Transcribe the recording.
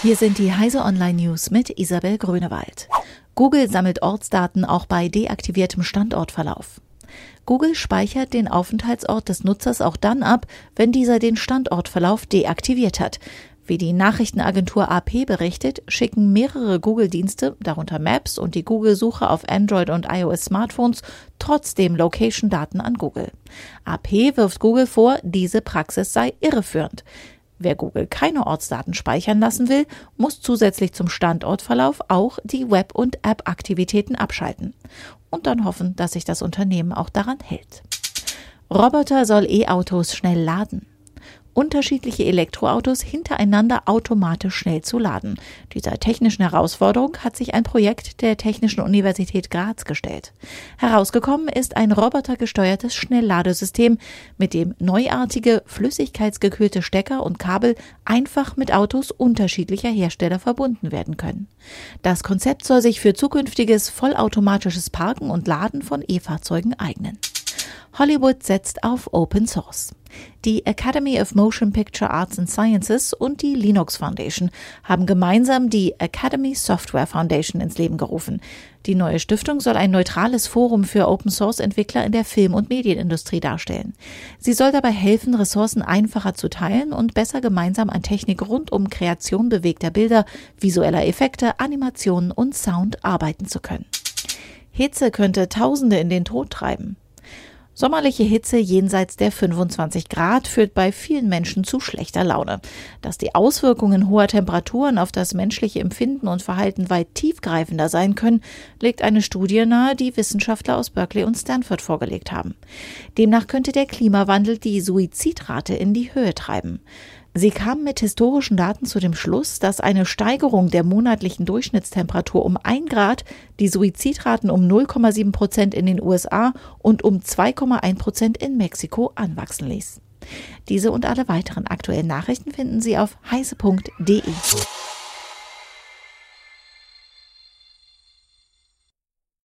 Hier sind die Heise Online News mit Isabel Grünewald. Google sammelt Ortsdaten auch bei deaktiviertem Standortverlauf. Google speichert den Aufenthaltsort des Nutzers auch dann ab, wenn dieser den Standortverlauf deaktiviert hat. Wie die Nachrichtenagentur AP berichtet, schicken mehrere Google-Dienste, darunter Maps und die Google-Suche auf Android und iOS-Smartphones, trotzdem Location-Daten an Google. AP wirft Google vor, diese Praxis sei irreführend. Wer Google keine Ortsdaten speichern lassen will, muss zusätzlich zum Standortverlauf auch die Web- und App-Aktivitäten abschalten und dann hoffen, dass sich das Unternehmen auch daran hält. Roboter soll E-Autos schnell laden unterschiedliche Elektroautos hintereinander automatisch schnell zu laden. Dieser technischen Herausforderung hat sich ein Projekt der Technischen Universität Graz gestellt. Herausgekommen ist ein robotergesteuertes Schnellladesystem, mit dem neuartige flüssigkeitsgekühlte Stecker und Kabel einfach mit Autos unterschiedlicher Hersteller verbunden werden können. Das Konzept soll sich für zukünftiges vollautomatisches Parken und Laden von E-Fahrzeugen eignen. Hollywood setzt auf Open Source. Die Academy of Motion Picture Arts and Sciences und die Linux Foundation haben gemeinsam die Academy Software Foundation ins Leben gerufen. Die neue Stiftung soll ein neutrales Forum für Open Source Entwickler in der Film- und Medienindustrie darstellen. Sie soll dabei helfen, Ressourcen einfacher zu teilen und besser gemeinsam an Technik rund um Kreation bewegter Bilder, visueller Effekte, Animationen und Sound arbeiten zu können. Hitze könnte Tausende in den Tod treiben. Sommerliche Hitze jenseits der 25 Grad führt bei vielen Menschen zu schlechter Laune. Dass die Auswirkungen hoher Temperaturen auf das menschliche Empfinden und Verhalten weit tiefgreifender sein können, legt eine Studie nahe, die Wissenschaftler aus Berkeley und Stanford vorgelegt haben. Demnach könnte der Klimawandel die Suizidrate in die Höhe treiben. Sie kamen mit historischen Daten zu dem Schluss, dass eine Steigerung der monatlichen Durchschnittstemperatur um ein Grad die Suizidraten um 0,7 Prozent in den USA und um 2,1 Prozent in Mexiko anwachsen ließ. Diese und alle weiteren aktuellen Nachrichten finden Sie auf heise.de.